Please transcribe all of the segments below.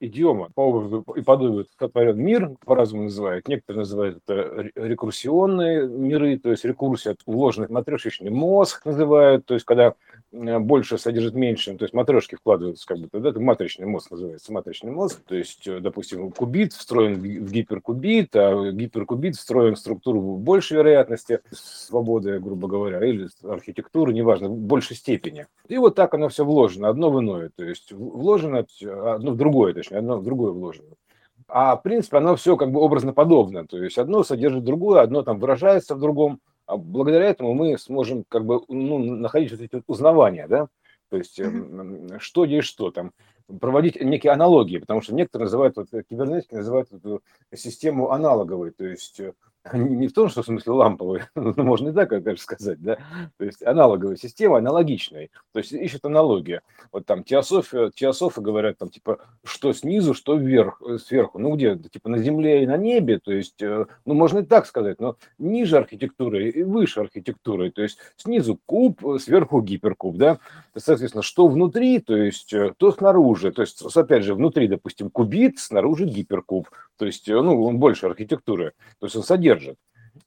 идиома, по образу и подобию сотворен мир, по-разному называют. Некоторые называют это рекурсионные миры, то есть рекурсия, вложенный матрешечный мозг называют, то есть когда Э, больше содержит меньше, то есть матрешки вкладываются как бы, тогда это матричный мозг называется, матричный мозг, то есть, э, допустим, кубит встроен в гиперкубит, а гиперкубит встроен в структуру большей вероятности свободы, грубо говоря, или архитектуры, неважно, в большей степени. И вот так оно все вложено, одно в иное, то есть вложено одно в другое, точнее, одно в другое вложено. А в принципе оно все как бы образно подобно, то есть одно содержит другое, одно там выражается в другом, а благодаря этому мы сможем как бы ну, находить вот эти узнавания, да, то есть mm-hmm. что есть что там, проводить некие аналогии, потому что некоторые называют, вот, кибернетики называют эту систему аналоговой, то есть э, не в том, что в смысле ламповый, ну, можно и так, конечно, сказать, да, то есть аналоговая система, аналогичная, то есть ищет аналогия. Вот там теософия, теософы говорят там типа, что снизу, что вверх, э, сверху, ну где, типа на земле и на небе, то есть, э, ну можно и так сказать, но ниже архитектуры и выше архитектуры, то есть снизу куб, сверху гиперкуб, да, соответственно, что внутри, то есть э, то снаружи, то есть опять же внутри, допустим, кубит, снаружи гиперкуб, то есть, ну он больше архитектуры, то есть он содержит.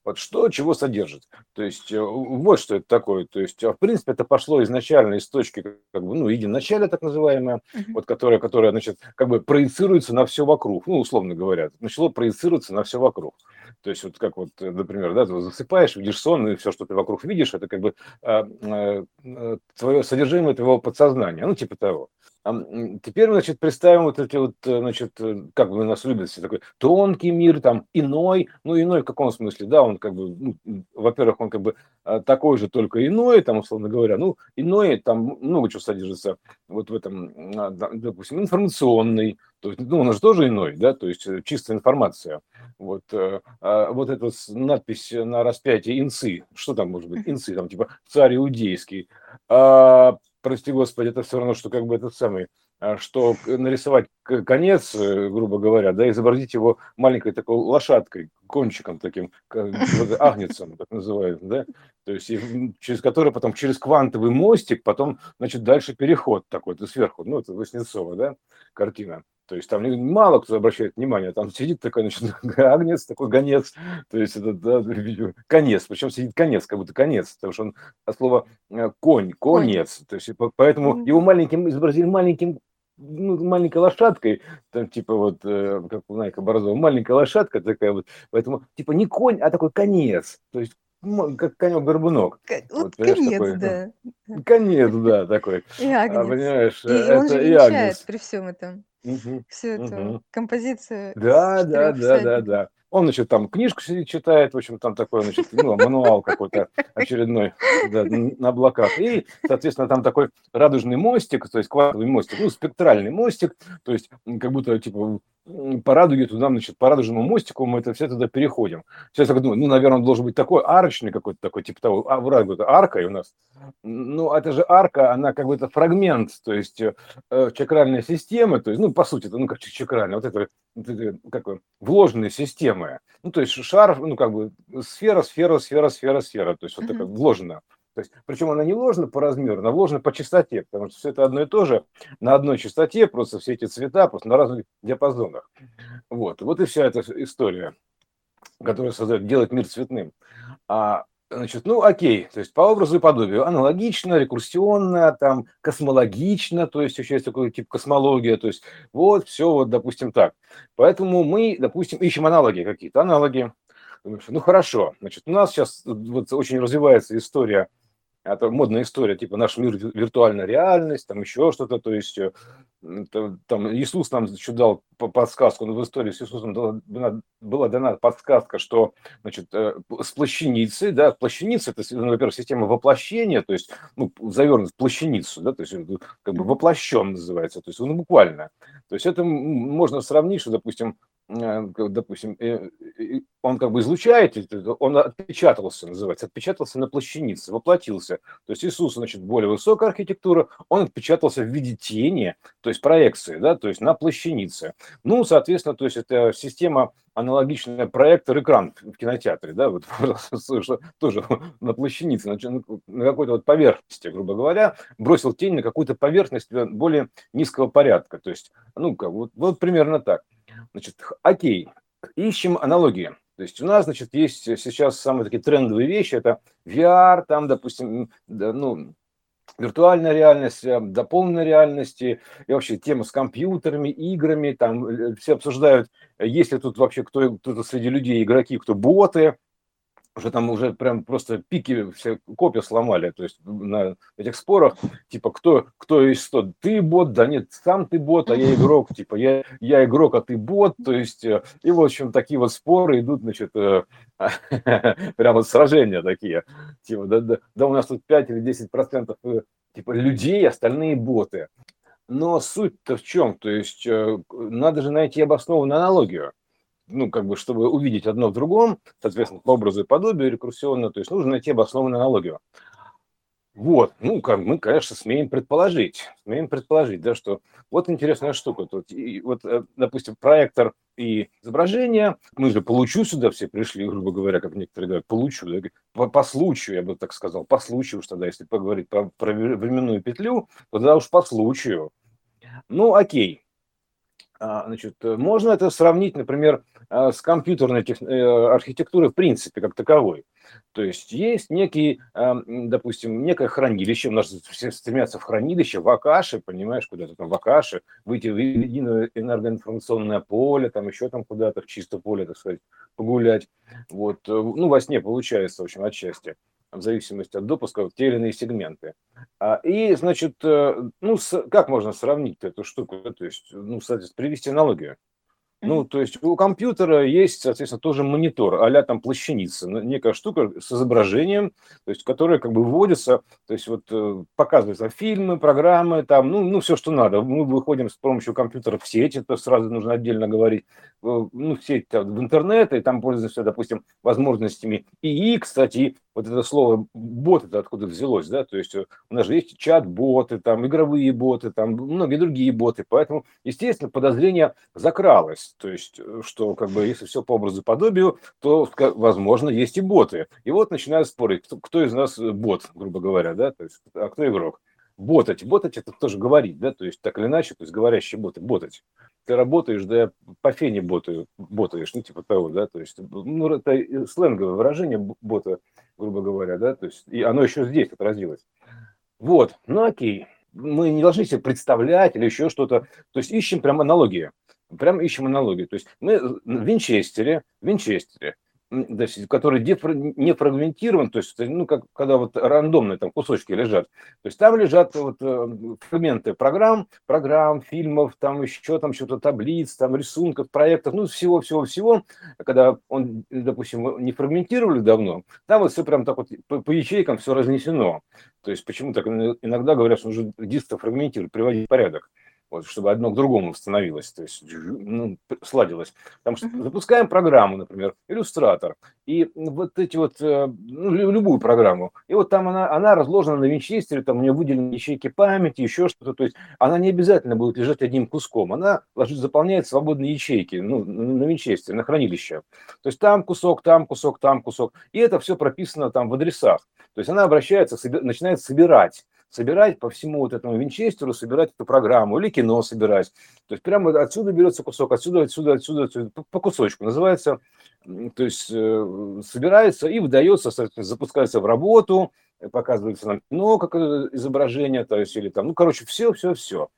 Вот что чего содержит. То есть э, вот что это такое. То есть, а в принципе, это пошло изначально из точки, как бы, ну, единоначалия, так называемое, uh-huh. вот которая, которая, значит, как бы проецируется на все вокруг, ну, условно говоря, начало проецироваться на все вокруг. То есть, вот как вот, например, да, ты засыпаешь, видишь сон, и все, что ты вокруг видишь, это как бы а, а, а, твое содержимое твоего подсознания, ну, типа того. Теперь, значит, представим вот эти вот, э, значит, э, как бы нас любят все такой тонкий мир, там, иной, ну, иной в каком смысле, да, он как бы, ну, во-первых, он как бы а, такой же, только иной, там, условно говоря, ну, иной, там много чего содержится вот в этом, а, допустим, информационный, то есть, ну, он же тоже иной, да, то есть э, чистая информация. Вот, а вот эта надпись на распятии инцы, что там может быть, инцы, там, типа, царь иудейский, а, прости господи, это все равно, что как бы этот самый, а, что нарисовать конец, э, грубо говоря, да, изобразить его маленькой такой лошадкой, кончиком таким, агнецем, так называют, да, то есть через который потом, через квантовый мостик, потом, значит, дальше переход такой-то сверху, ну, это Васнецова, да, картина. То есть там мало кто обращает внимание, там сидит такой, значит, агнец, такой гонец, то есть это да, конец, причем сидит конец, как будто конец, потому что он от слова э, конь, конец, то есть поэтому его маленьким изобразили маленьким ну, маленькой лошадкой, там типа вот, э, как у Найка Борзова, маленькая лошадка такая вот, поэтому типа не конь, а такой конец, то есть как конек-горбунок. Вот, вот конец, такой, да. Конец, да, такой. И агнец. А, понимаешь, и, это он же венчает при всем этом. Угу, всю эту угу. композицию. Да, да, да, да, да. Он, значит, там книжку сидит, читает, в общем, там такой, значит, ну, мануал какой-то очередной да, на облаках. И, соответственно, там такой радужный мостик, то есть квантовый мостик, ну, спектральный мостик, то есть как будто, типа, по радуге туда, значит, по радужному мостику мы это все туда переходим. Сейчас я думаю, ну, наверное, он должен быть такой арочный какой-то такой, типа того, а в радугу это арка и у нас. Ну, это же арка, она как бы это фрагмент, то есть э, чакральная система, то есть, ну, по сути, это, ну, как чакральная, вот это, вот это как вложенная система. Ну, то есть шар, ну, как бы сфера, сфера, сфера, сфера, сфера, то есть вот такая вложена. То есть, причем она не вложена по размеру, она вложена по частоте, потому что все это одно и то же, на одной частоте, просто все эти цвета, просто на разных диапазонах. Вот, вот и вся эта история, которая создает, делает мир цветным. А Значит, ну окей, то есть по образу и подобию аналогично, рекурсионно, там космологично, то есть еще есть такой тип космология, то есть вот все вот, допустим, так. Поэтому мы, допустим, ищем аналоги какие-то, аналоги. Ну хорошо, значит, у нас сейчас вот очень развивается история это модная история, типа наш мир виртуальная реальность, там еще что-то, то есть э, там Иисус нам еще дал подсказку, но в истории с Иисусом была дана подсказка, что значит, э, с плащаницы, да, плащаница это, ну, во-первых, система воплощения, то есть ну, завернут в плащаницу, да, то есть как бы воплощен называется, то есть он буквально. То есть это можно сравнить, что, допустим, Э, допустим, э, он как бы излучает, он отпечатался, называется, отпечатался на плащанице, воплотился. То есть Иисус, значит, более высокая архитектура, он отпечатался в виде тени, то есть проекции, да, то есть на плащанице. Ну, соответственно, то есть это система аналогичная проектор-экран в кинотеатре, да, вот тоже на плащанице, на какой-то вот поверхности, грубо говоря, бросил тень на какую-то поверхность более низкого порядка. То есть, ну, как, вот, вот примерно так. Значит, окей, ищем аналогии. То есть у нас, значит, есть сейчас самые такие трендовые вещи, это VR, там, допустим, ну, виртуальная реальность, э, дополненная реальности, и вообще тема с компьютерами, играми, там э, все обсуждают, есть ли тут вообще кто, кто среди людей игроки, кто боты, уже там уже прям просто пики все копия сломали, то есть на этих спорах, типа, кто, кто есть что, ты бот, да нет, сам ты бот, а я игрок, типа, я, я игрок, а ты бот, то есть, э, и, в общем, такие вот споры идут, значит, э, прямо сражения такие, типа, да, да, да у нас тут 5 или 10 процентов, э, типа, людей, остальные боты. Но суть-то в чем? То есть, надо же найти обоснованную аналогию ну, как бы, чтобы увидеть одно в другом, соответственно, по образу и подобию рекурсионно, то есть нужно найти обоснованную аналогию. Вот, ну, как мы, конечно, смеем предположить, смеем предположить, да, что вот интересная штука, тут, и вот, э, допустим, проектор и изображение, мы же получу сюда все пришли, грубо говоря, как некоторые говорят, получу, да, по, по случаю, я бы так сказал, по случаю уж тогда, если поговорить про, про временную петлю, то тогда уж по случаю. Ну, окей, а, значит, можно это сравнить, например, с компьютерной тех... Э, архитектурой в принципе как таковой. То есть есть некий, а, допустим, некое хранилище, у нас все стремятся в хранилище, в Акаше, понимаешь, куда-то там в Акаше, выйти в единое энергоинформационное поле, там еще там куда-то, в чисто поле, так сказать, погулять. Вот, э, ну, во сне получается, в общем, отчасти в зависимости от допуска, те или иные сегменты. А, и, значит, э, ну, как можно сравнить эту штуку? То есть, ну, соответственно, привести аналогию. Ну, то есть у компьютера есть, соответственно, тоже монитор, а там плащаница, некая штука с изображением, то есть, которая как бы вводится, то есть вот э, показываются фильмы, программы, там, ну, ну, все, что надо. Мы выходим с помощью компьютера в сеть, это сразу нужно отдельно говорить, ну, в сеть в интернет, и там пользуемся, допустим, возможностями ИИ, кстати, вот это слово бот это откуда взялось, да, то есть э, у нас же есть чат-боты, там игровые боты, там многие другие боты, поэтому, естественно, подозрение закралось, то есть, э, что как бы если все по образу подобию, то, возможно, есть и боты. И вот начинают спорить, кто, кто из нас бот, грубо говоря, да, то есть, а кто игрок. Ботать, ботать это тоже говорить, да, то есть так или иначе, то есть говорящие боты, ботать ты работаешь, да по фене ботаю, ботаешь, ну, типа того, да, то есть, ну, это сленговое выражение бота, грубо говоря, да, то есть, и оно еще здесь отразилось. Вот, ну, окей, мы не должны себе представлять или еще что-то, то есть, ищем прям аналогии, прям ищем аналогии, то есть, мы в Винчестере, в Винчестере, есть, который не фрагментирован, то есть, ну, как когда вот рандомные там кусочки лежат. То есть там лежат вот э, фрагменты программ, программ, фильмов, там еще там что-то таблиц, там рисунков, проектов, ну, всего-всего-всего. Когда он, допустим, не фрагментировали давно, там вот все прям так вот по, по ячейкам все разнесено. То есть почему так иногда говорят, что нужно диск фрагментировать, приводить в порядок вот, чтобы одно к другому становилось, то есть ну, сладилось. Потому что запускаем программу, например, иллюстратор, и вот эти вот, э, ну, любую программу, и вот там она, она разложена на винчестере, там у нее выделены ячейки памяти, еще что-то, то есть она не обязательно будет лежать одним куском, она ложит, заполняет свободные ячейки, ну, на винчестере, на хранилище. То есть там кусок, там кусок, там кусок, и это все прописано там в адресах. То есть она обращается, начинает собирать собирать по всему вот этому винчестеру, собирать эту программу или кино собирать. То есть прямо отсюда берется кусок, отсюда, отсюда, отсюда, отсюда по кусочку. Называется, то есть э, собирается и выдается, запускается в работу, показывается нам кино, как изображение, то есть или там, ну, короче, все, все, все.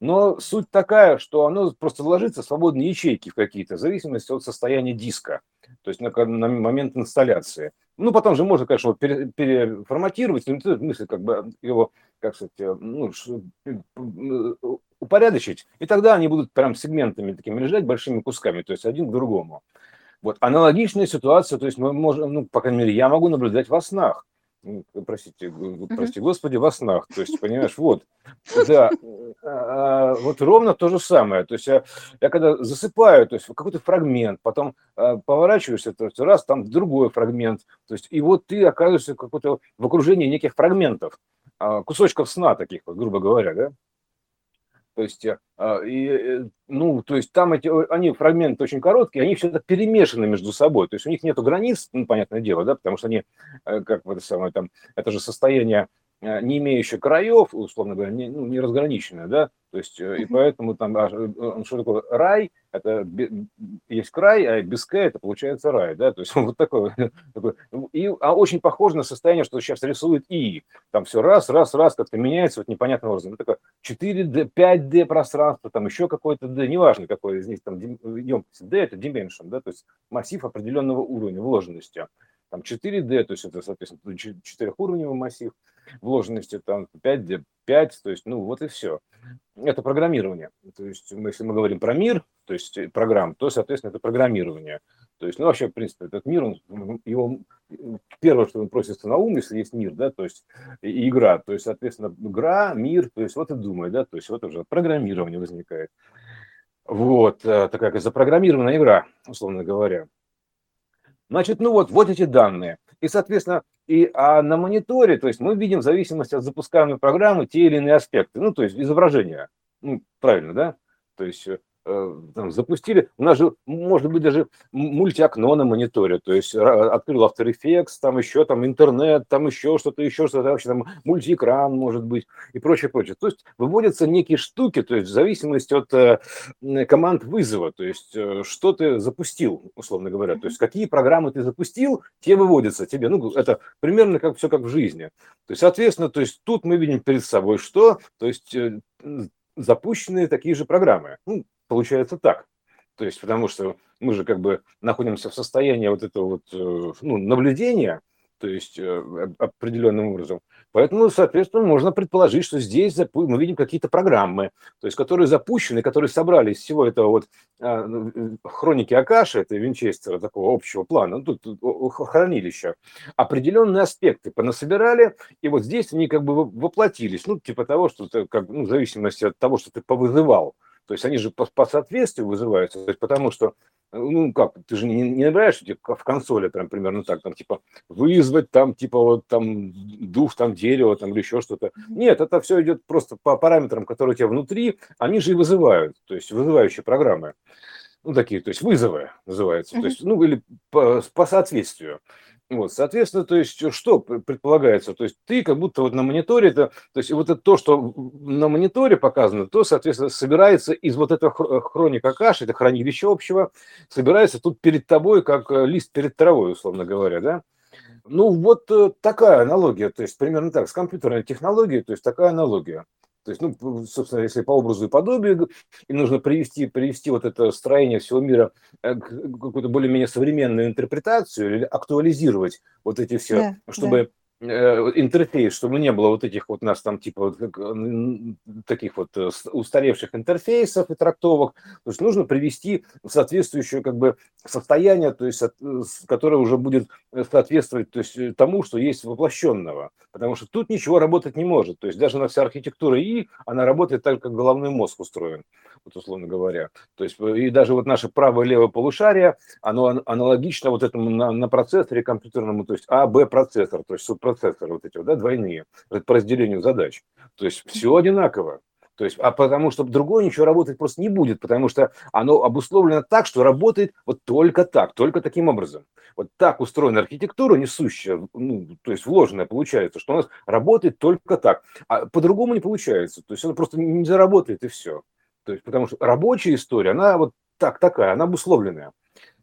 Но суть такая, что оно просто ложится в свободные ячейки в какие-то, в зависимости от состояния диска, то есть на, на момент инсталляции. Ну, потом же можно, конечно, пере, переформатировать, но мысль как бы его, как сказать, э, ну, э, упорядочить, и тогда они будут прям сегментами такими лежать, большими кусками, то есть один к другому. Вот аналогичная ситуация, то есть мы можем, ну, по крайней мере, я могу наблюдать во снах. Простите, прости, Господи, во снах. То есть, понимаешь, вот, да, вот ровно то же самое. То есть я, я когда засыпаю, то есть какой-то фрагмент, потом а, поворачиваешься, то есть раз там другой фрагмент, то есть и вот ты оказываешься какой-то в окружении неких фрагментов, а, кусочков сна таких, вот, грубо говоря, да. То есть, и, э, ну, то есть там эти, они фрагменты очень короткие, они все это перемешаны между собой. То есть у них нет границ, ну, понятное дело, да, потому что они, э, как это самое, там, это же состояние Э, не имеющая краев, условно говоря, не, ну, не разграниченная, да, то есть, uh-huh. и поэтому там, а, что такое рай, это есть край, а без К это получается рай, да, то есть вот такой, такой и, а очень похоже на состояние, что сейчас рисует И, там все раз, раз, раз как-то меняется вот непонятным образом, это такое 4D, 5D пространство, там еще какой-то D, неважно какой из них, там емкость. D это dimension, да, то есть массив определенного уровня вложенности, там 4D, то есть это, соответственно, четырехуровневый массив, вложенности там 5D, 5, то есть, ну, вот и все. Это программирование. То есть, мы, если мы говорим про мир, то есть э, программ, то, соответственно, это программирование. То есть, ну, вообще, в принципе, этот мир, он, его, первое, что он просится на ум, если есть мир, да, то есть игра, то есть, соответственно, игра, мир, то есть вот и думай, да, то есть вот уже программирование возникает. Вот, э, такая как запрограммированная игра, условно говоря. Значит, ну вот, вот эти данные. И, соответственно, и, а на мониторе, то есть мы видим в зависимости от запускаемой программы те или иные аспекты, ну, то есть изображение, ну, правильно, да? То есть э, там, запустили, у нас же, может быть, даже мультиокно на мониторе, то есть открыл After Effects, там еще там интернет, там еще что-то, еще что-то, вообще там мультиэкран, может быть, и прочее, прочее. То есть выводятся некие штуки, то есть в зависимости от э, команд вызова, то есть э, что ты запустил, условно говоря, то есть какие программы ты запустил, те выводятся тебе, ну, это примерно как все как в жизни. То есть, соответственно, то есть тут мы видим перед собой что, то есть запущенные такие же программы. Ну, получается так. То есть, потому что мы же как бы находимся в состоянии вот этого вот, э, ну, наблюдения, то есть э, определенным образом. Поэтому, соответственно, можно предположить, что здесь мы видим какие-то программы, то есть которые запущены, которые собрали из всего этого вот э, хроники Акаши, это Винчестера, такого общего плана, ну, тут хранилища, определенные аспекты понасобирали, и вот здесь они как бы воплотились, ну, типа того, что ты, как, ну, в зависимости от того, что ты повызывал, то есть они же по, по соответствию вызываются, то есть потому что, ну как, ты же не, не набираешь типа, в консоли прям примерно так, там типа вызвать там типа вот там дух там дерева там или еще что-то. Нет, это все идет просто по параметрам, которые у тебя внутри, они же и вызывают, то есть вызывающие программы. Ну, такие, то есть вызовы называются, то есть, ну, или по, по соответствию. Вот, соответственно, то есть что предполагается? То есть ты как будто вот на мониторе, это, то есть вот это то, что на мониторе показано, то, соответственно, собирается из вот этого хроника каши, это хранилище общего, собирается тут перед тобой, как э, лист перед травой, условно говоря, да? Ну, вот э, такая аналогия, то есть примерно так, с компьютерной технологией, то есть такая аналогия. То есть, ну, собственно, если по образу и подобию, и нужно привести, привести вот это строение всего мира э, к какую-то более-менее современную интерпретацию или актуализировать вот эти все, да, чтобы да интерфейс, чтобы не было вот этих вот нас там типа таких вот э, устаревших интерфейсов и трактовок. То есть нужно привести соответствующее как бы состояние, то есть которое уже будет соответствовать то есть, тому, что есть воплощенного. Потому что тут ничего работать не может. То есть даже на вся архитектура И, она работает так, как головной мозг устроен, вот условно говоря. То есть и даже вот наше правое и левое полушарие, оно аналогично вот этому на, на процессоре компьютерному, то есть А, Б процессор, то есть процессоры вот эти, да, двойные, по разделению задач. То есть все одинаково. То есть, а потому что другое ничего работать просто не будет, потому что оно обусловлено так, что работает вот только так, только таким образом. Вот так устроена архитектура несущая, ну, то есть вложенная получается, что у нас работает только так. А по-другому не получается. То есть она просто не заработает и все. То есть, потому что рабочая история, она вот так такая, она обусловленная.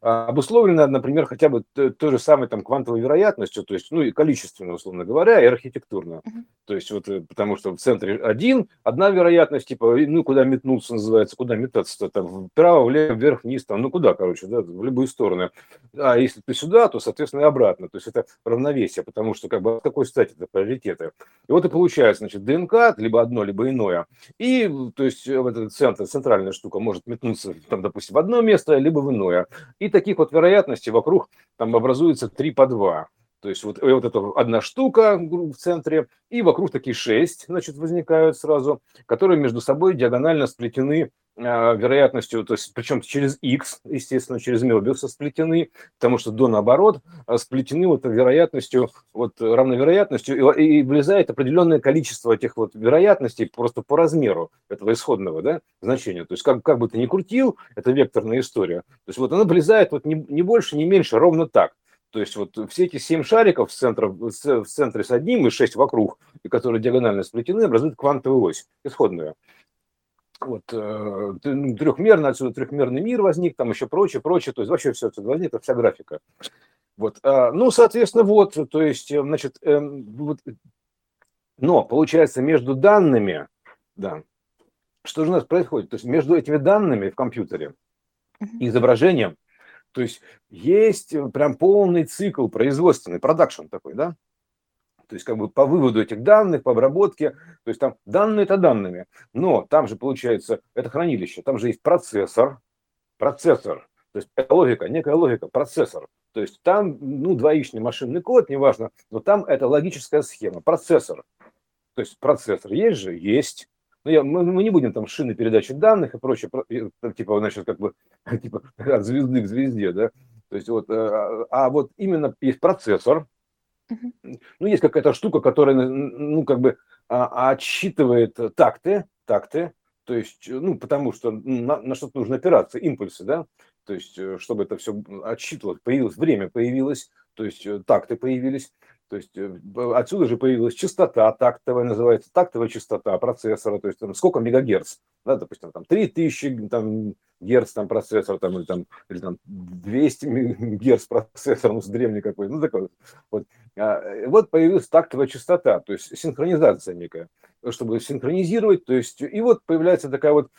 А, обусловлено, например, хотя бы той же самой там квантовой вероятностью, то есть, ну и количественно, условно говоря, и архитектурно. Uh-huh. То есть вот э, потому что в центре один, одна вероятность, типа, ну куда метнуться называется, куда метаться-то, там вправо, влево, вверх, вниз, там, ну куда, короче, да, в любые стороны. А если ты сюда, то, соответственно, и обратно. То есть это равновесие, потому что как бы с какой стати это приоритеты. И вот и получается, значит, ДНК, либо одно, либо иное. И, то есть, в этот центр, центральная штука может метнуться, там, допустим, в одно место, либо в иное. И таких вот вероятностей вокруг там образуется 3 по 2. То есть вот, вот эта одна штука в центре, и вокруг такие шесть, значит, возникают сразу, которые между собой диагонально сплетены вероятностью, то есть причем через x, естественно, через Мёбиуса сплетены, потому что до наоборот а, сплетены вот вероятностью, вот равновероятностью, и, и влезает определенное количество этих вот вероятностей просто по размеру этого исходного да, значения. То есть как, как бы ты ни крутил, это векторная история, то есть вот она влезает вот не, не больше, не меньше, ровно так. То есть вот все эти семь шариков в центре, в центре с одним и шесть вокруг, которые диагонально сплетены, образуют квантовую ось исходную вот, э, ну, трехмерно, отсюда трехмерный мир возник, там еще прочее, прочее, то есть вообще все это возник, это вся графика. Вот, а, ну, соответственно, вот, то есть, э, значит, эм, вот, но получается между данными, да, что же у нас происходит? То есть между этими данными в компьютере и изображением, то есть есть прям полный цикл производственный, продакшн такой, да, то есть как бы по выводу этих данных, по обработке, то есть там данные это данными, но там же получается, это хранилище, там же есть процессор, процессор, то есть логика, некая логика, процессор, то есть там, ну, двоичный машинный код, неважно, но там это логическая схема, процессор, то есть процессор есть же, есть, ну, я, мы, мы не будем там шины передачи данных и прочее, типа, значит, как бы, типа, от звезды к звезде, да, то есть вот, а, а вот именно есть процессор, ну, есть какая-то штука, которая, ну, как бы а, отсчитывает такты, такты, то есть, ну, потому что на, на что-то нужно опираться, импульсы, да, то есть, э, чтобы это все отсчитывалось, появилось время, появилось, то есть, э, такты появились, то есть э, отсюда же появилась частота тактовая, называется тактовая частота процессора, то есть там, сколько мегагерц, да, допустим, там 3000 там, герц там, процессор, там, или, там, или там 200 герц процессор, ну, с древний какой, ну, такой вот. А, вот появилась тактовая частота, то есть синхронизация некая, чтобы синхронизировать, то есть, и вот появляется такая вот,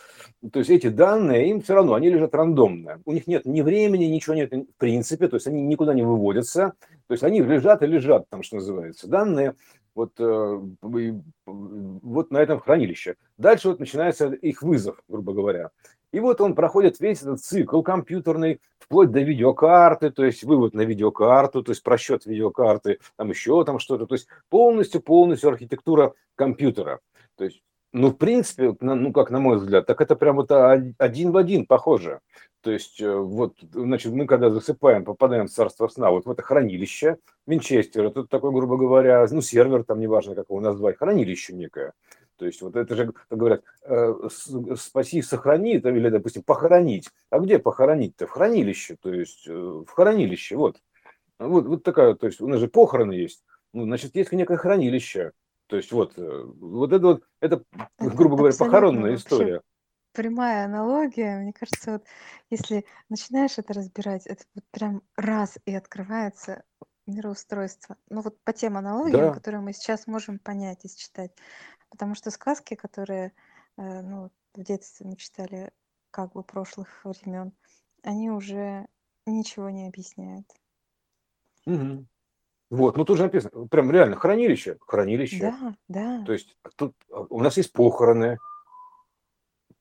то есть эти данные, им все равно, они лежат рандомно, у них нет ни времени, ничего нет в принципе, то есть они никуда не выводятся, то есть они лежат и лежат, там, что называется, данные, вот, э, вот на этом хранилище. Дальше вот начинается их вызов, грубо говоря. И вот он проходит весь этот цикл компьютерный, вплоть до видеокарты, то есть вывод на видеокарту, то есть просчет видеокарты, там еще там что-то, то есть полностью-полностью архитектура компьютера. То есть, ну, в принципе, ну, как на мой взгляд, так это прям вот один в один похоже. То есть, э, вот, значит, мы когда засыпаем, попадаем в царство сна, вот в это хранилище, Винчестер, это такой, грубо говоря, ну, сервер, там, неважно, как его назвать, хранилище некое. То есть, вот это же, как говорят, э, спаси, сохрани, там, или, допустим, похоронить. А где похоронить-то? В хранилище, то есть, э, в хранилище, вот. Вот, вот такая, то есть, у нас же похороны есть. Ну, значит, есть некое хранилище. То есть, вот, вот это вот, это, грубо говоря, похоронная история прямая аналогия. Мне кажется, вот если начинаешь это разбирать, это вот прям раз и открывается мироустройство. Ну вот по тем аналогиям, Да, которые мы сейчас можем понять и считать. Потому что сказки, которые э, ну, в детстве мы читали как бы прошлых времен, они уже ничего не объясняют. Мгм. Вот, ну тут же написано, прям реально хранилище, хранилище. Да, да. То есть тут а, у нас есть похороны,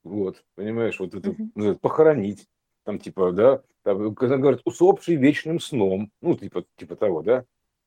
вот, понимаешь, вот это ну, похоронить, там типа, да, там, когда говорят усопший вечным сном, ну типа, типа того, да,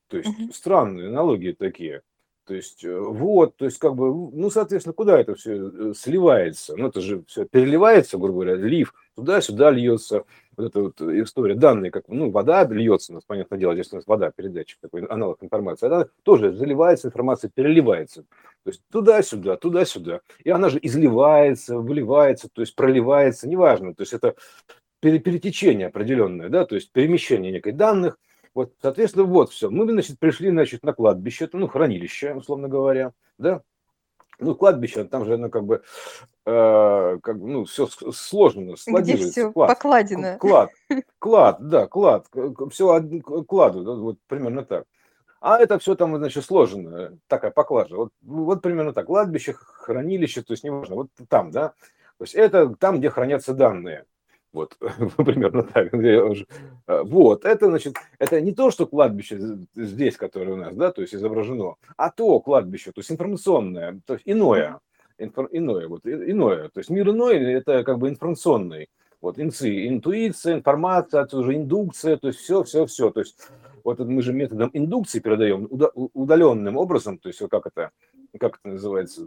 то есть Мгм. странные аналогии такие. То есть э, вот, то есть как бы, ну, соответственно, куда это все э, сливается? Ну, это же все переливается, грубо говоря, лив, туда-сюда льется, вот эта вот история, данные, как, ну, вода льется, у нас, понятное дело, здесь у нас вода, передатчик такой, аналог информации, она тоже заливается, информация переливается, то есть туда-сюда, туда-сюда, и она же изливается, выливается, то есть проливается, неважно, то есть это перетечение определенное, да, то есть перемещение некой данных, вот, соответственно, вот все. Мы, значит, пришли, значит, на кладбище, ну, хранилище, условно говоря, да. Ну, кладбище, там же, ну, как бы, э, как бы, ну, все сложно, Где все клад, покладено. Клад, клад, да, клад, все кладу, да, вот примерно так. А это все там, значит, сложено, такая поклажа. Вот, вот примерно так. Кладбище, хранилище, то есть неважно, вот там, да. То есть это там, где хранятся данные. Вот, примерно так. А, вот, это, значит, это не то, что кладбище здесь, которое у нас, да, то есть изображено, а то кладбище, то есть информационное, то есть иное, инфор, иное, вот, иное. То есть мир иной, это как бы информационный. Вот, инцы, интуиция, информация, отсюда же индукция, то есть все, все, все. То есть вот мы же методом индукции передаем удаленным образом, то есть как это, как это называется,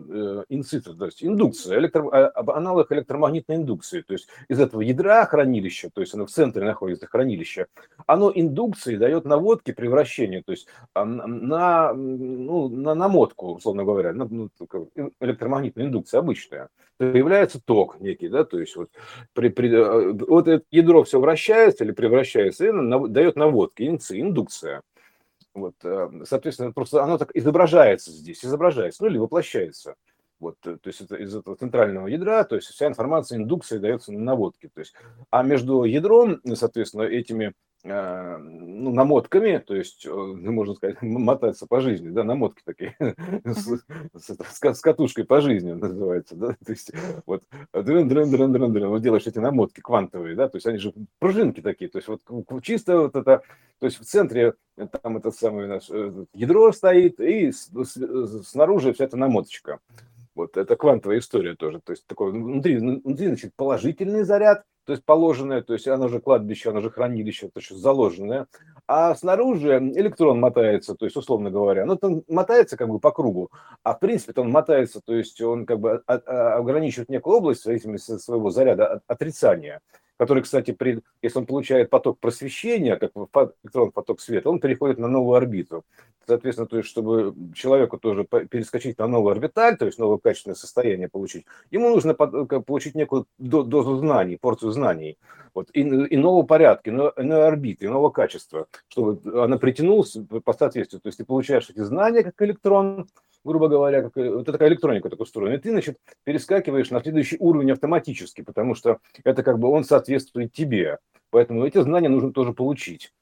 инцитер, то есть индукция, электро, а, аналог электромагнитной индукции, то есть из этого ядра хранилища, то есть оно в центре находится хранилище, оно индукции дает наводки превращения, то есть на, ну, на намотку, условно говоря, на, ну, электромагнитная индукция обычная, появляется ток некий, да, то есть вот, при, при, э, вот это ядро все вращается или превращается и на, дает наводки, индукция. Вот, э, соответственно, просто оно так изображается здесь, изображается, ну или воплощается. Вот, э, то есть это из этого центрального ядра, то есть вся информация индукции дается на наводке. То есть, а между ядром, соответственно, этими ну, намотками, то есть, э, ну, можно сказать, мотаться по жизни, да, намотки такие, с, с, с катушкой по жизни называется, да, то есть, вот, дрын, дрын, дрын, дрын, дрын, вот делаешь эти намотки квантовые, да, то есть, они же пружинки такие, то есть, вот чисто вот это, то есть, в центре там это самое наше э, ядро стоит, и снаружи вся эта намоточка, вот, это квантовая история тоже, то есть, такой, внутри, внутри, значит, положительный заряд, то есть положенное, то есть оно же кладбище, оно же хранилище, то есть заложенное, а снаружи электрон мотается, то есть условно говоря, ну он мотается как бы по кругу, а в принципе он мотается, то есть он как бы ограничивает некую область в зависимости от своего заряда отрицания который, кстати, при, если он получает поток просвещения, как электрон поток света, он переходит на новую орбиту. Соответственно, то есть, чтобы человеку тоже перескочить на новую орбиталь, то есть новое качественное состояние получить, ему нужно получить некую дозу знаний, порцию знаний, вот, и, иного порядка, иной орбиты, иного качества, чтобы она притянулась по соответствию. То есть ты получаешь эти знания как электрон, грубо говоря, как, вот такая электроника так устроена, и ты, значит, перескакиваешь на следующий уровень автоматически, потому что это как бы он соответствует тебе. Поэтому эти знания нужно тоже получить.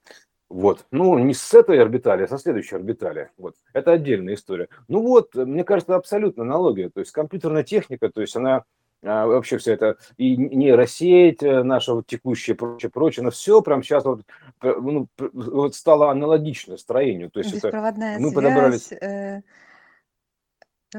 Вот. Ну, не с этой орбитали, а со следующей орбитали. Вот. Это отдельная история. Ну вот, мне кажется, абсолютно аналогия. То есть компьютерная техника, то есть она а, вообще все это, и нейросеть э, наша вот текущая, прочее, прочее, но все прям сейчас вот, ну, вот стало аналогично строению. То есть это мы подобрались... Э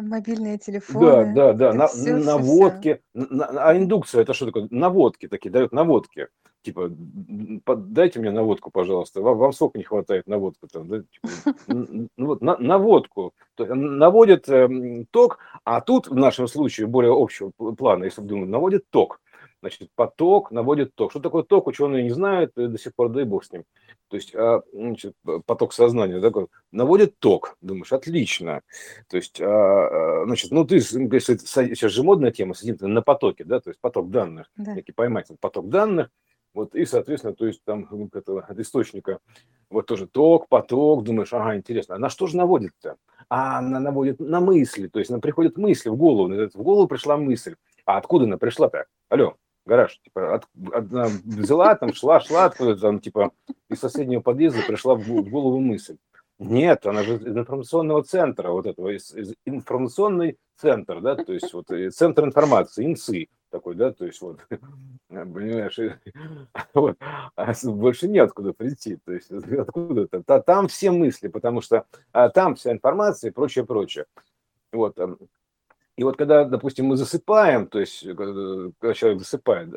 Мобильные телефоны. Да, да, да, на, все, наводки. Все, все. А индукция это что такое? Наводки такие, дают наводки. Типа, дайте мне наводку, пожалуйста. Вам, вам сколько не хватает наводку там, да? Типа, ну, вот, на, наводку. Наводит э, ток, а тут в нашем случае более общего плана, если думать, наводит ток. Значит, поток наводит ток. Что такое ток, ученые не знают до сих пор, да и бог с ним. То есть а, значит, поток сознания такой наводит ток. Думаешь, отлично. То есть, а, а, значит, ну ты, сейчас же модная тема, сидим на потоке, да, то есть поток данных, да. некий поймать поток данных, вот, и, соответственно, то есть там этого, от источника вот тоже ток, поток, думаешь, ага, интересно, а на что же наводит-то? А она наводит на мысли, то есть нам приходят мысли в голову, в голову пришла мысль. А откуда она пришла-то? Алло, гараж, типа, от, одна взяла, там, шла, шла откуда там, типа, из соседнего подъезда пришла в, голову мысль. Нет, она же из информационного центра, вот этого, из, из информационный центр, да, то есть вот центр информации, ИНСИ такой, да, то есть вот, понимаешь, вот, а больше неоткуда прийти, то есть откуда-то, там все мысли, потому что а, там вся информация и прочее, прочее. Вот, и вот когда, допустим, мы засыпаем, то есть э, когда человек засыпает,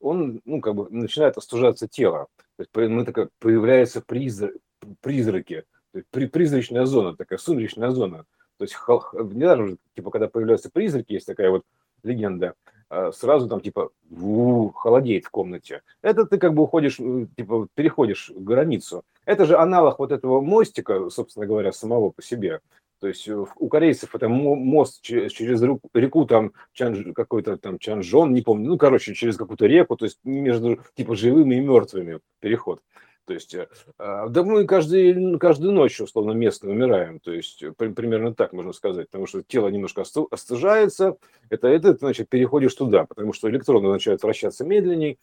он, ну, как бы начинает остужаться тело. То есть мы такая, появляются призрак, призраки, при, призрачная зона, такая сумеречная зона. То есть недаром типа, когда появляются призраки, есть такая вот легенда, а, сразу там типа холодеет в комнате. Это ты как бы уходишь, э, типа переходишь границу. Это же аналог вот этого мостика, собственно говоря, самого по себе. То есть э, у корейцев это мост через реку, там Чан, какой-то там Чанжон, не помню, ну, короче, через какую-то реку, то есть между типа живыми и мертвыми переход. То есть, э, а, да мы каждый, каждую ночь, условно, местно умираем. То есть, э, примерно так можно сказать. Потому что тело немножко остужается. Это, это, значит, переходишь туда. Потому что электроны начинают вращаться медленней.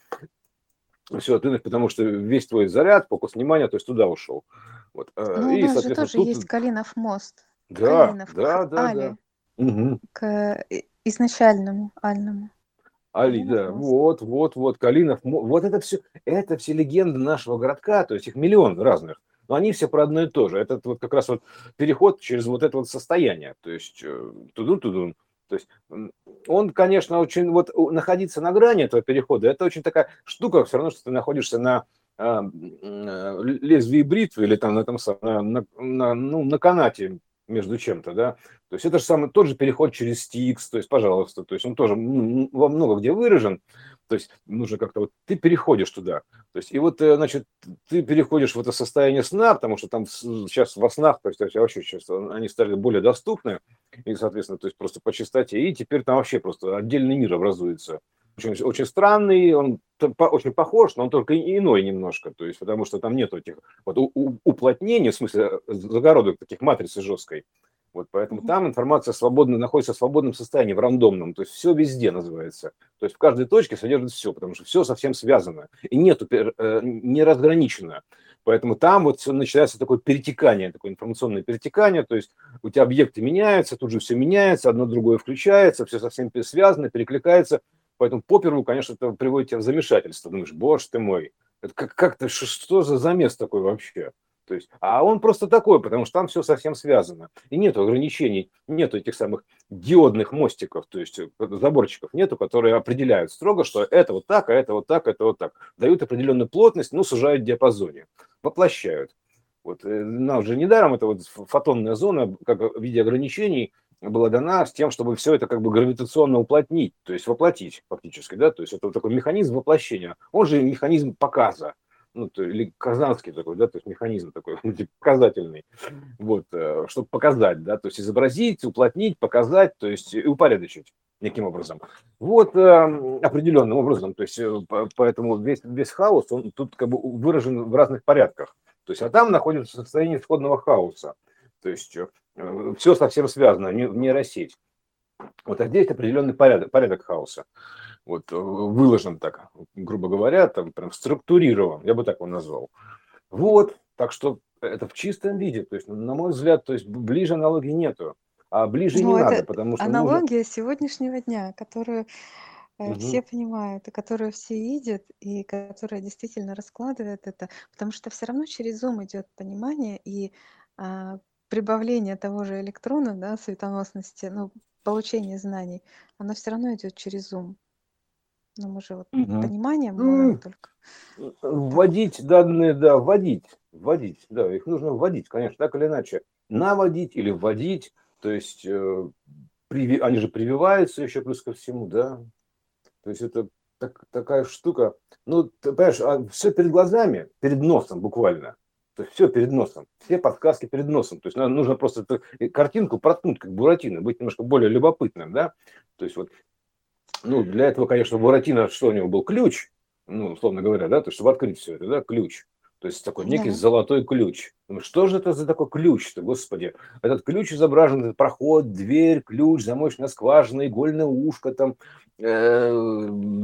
Все, ты, потому что весь твой заряд, фокус внимания, то есть туда ушел. Вот. Ну, и, у нас же тоже тут... есть Калинов мост. Да, Калинов, да, да, Али, да. Угу. К изначальному Альному. Али, да, вот, вот, вот, Калинов, вот это все, это все легенды нашего городка, то есть их миллион разных, но они все про одно и то же. Это вот как раз вот переход через вот это вот состояние, то есть э, тудун-тудун. То есть он, конечно, очень, вот находиться на грани этого перехода, это очень такая штука, все равно, что ты находишься на а, э, лезвие бритвы или там на этом на, на, на, ну, на канате между чем-то, да. То есть это же самый тот же переход через стикс, то есть, пожалуйста, то есть он тоже во много где выражен, то есть нужно как-то вот ты переходишь туда, то есть и вот э, значит ты переходишь в это состояние сна, потому что там сейчас во снах, то есть вообще сейчас они стали более доступны и соответственно, то есть просто по частоте и теперь там вообще просто отдельный мир образуется очень, очень странный, он очень похож, но он только иной немножко, то есть потому что там нет этих вот уплотнений, в смысле э, загородок таких матрицы жесткой. Вот поэтому там информация свободно находится в свободном состоянии, в рандомном, то есть все везде называется. То есть в каждой точке содержится все, потому что все совсем связано и нету э, не разграничено. Поэтому там вот начинается такое перетекание, такое информационное перетекание, то есть у тебя объекты меняются, тут же все меняется, одно другое включается, все совсем связано, перекликается, Поэтому по первому, конечно, это приводит тебя в замешательство. Думаешь, боже ты мой, это как, как-то что за замес такой вообще? То есть, а он просто такой, потому что там все совсем связано. И нет ограничений, нет этих самых диодных мостиков, то есть э, заборчиков нету, которые определяют строго, что это вот так, а это вот так, это вот так. Дают определенную плотность, но сужают в диапазоне, воплощают. Вот э, нам же недаром это вот фотонная зона, как в виде ограничений, была дана с тем, чтобы все это как бы гравитационно уплотнить, то есть воплотить фактически, да, то есть это такой механизм воплощения, он же механизм показа, ну, то, или казанский такой, да, то есть механизм такой типа, показательный, вот, э, чтобы показать, да, то есть изобразить, уплотнить, показать, то есть и упорядочить неким образом. Вот э, определенным образом, то есть э, поэтому весь, весь хаос, он тут как бы выражен в разных порядках. То есть, а там находится состояние исходного хаоса. То есть Э, все совсем связано, не, нейросеть. Вот а здесь определенный порядок, порядок хаоса. Вот э, выложен так, грубо говоря, там прям структурирован, я бы так его назвал. Вот, так что это в чистом виде. То есть, на мой взгляд, то есть ближе аналогии нету. А ближе ну, не надо, потому что... Аналогия нужно... сегодняшнего дня, которую угу. все понимают, и которую все видят, и которая действительно раскладывает это, потому что все равно через ум идет понимание, и а, прибавление того же электрона, да, светоносности, ну, получение знаний, оно все равно идет через ум. Но мы же вот угу. пониманием можем только. Вводить данные, да, вводить, вводить, да, их нужно вводить, конечно, так или иначе. Наводить или вводить, то есть э, приви, они же прививаются еще плюс ко всему, да. То есть это так, такая штука. Ну, ты понимаешь, а все перед глазами, перед носом буквально. То все перед носом, все подсказки перед носом. То есть нужно просто эту картинку проткнуть, как Буратино, быть немножко более любопытным, да. То есть вот, ну, для этого, конечно, Буратино, что у него был ключ, ну, условно говоря, да, то есть, чтобы открыть все это, да, ключ. То есть такой некий да. золотой ключ. Что же это за такой ключ-то, господи? Этот ключ изображен, этот проход, дверь, ключ, замочная скважина, игольное ушко, там, э,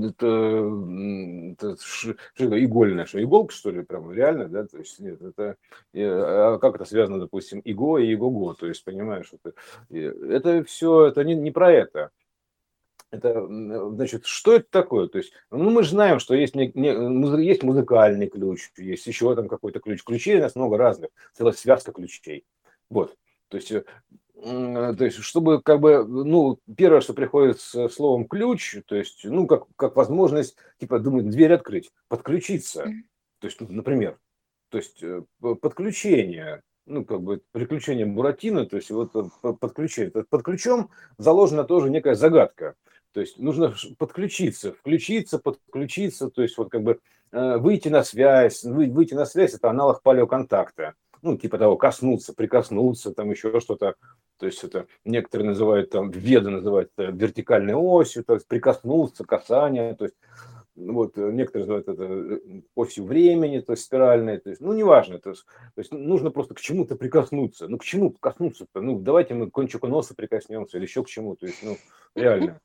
это, это что игольное, что иголка, что ли, прям реально, да? То есть нет, это, а как это связано, допустим, иго и иго-го, то есть, понимаешь, это, это все, это не, не про это это, значит, что это такое? То есть, ну, мы же знаем, что есть, не, не, есть музыкальный ключ, есть еще там какой-то ключ. Ключей у нас много разных, целая связка ключей. Вот. То есть, э, то есть, чтобы как бы, ну, первое, что приходит с словом ключ, то есть, ну, как, как возможность, типа, думать, дверь открыть, подключиться. То есть, например, то есть, э, подключение, ну, как бы приключение Буратино, то есть вот э, подключение. Под ключом заложена тоже некая загадка. То есть нужно подключиться, включиться, подключиться, то есть вот как бы э, выйти на связь. Выйти на связь – это аналог палеоконтакта. Ну, типа того, коснуться, прикоснуться, там еще что-то. То есть это некоторые называют, там, веды называют вертикальной осью, то есть прикоснуться, касание. То есть вот некоторые называют это э, осью времени, то есть спиральной, то есть, ну, неважно, то есть, то есть нужно просто к чему-то прикоснуться. Ну, к чему коснуться-то? Ну, давайте мы к кончику носа прикоснемся или еще к чему, то есть, ну, реально.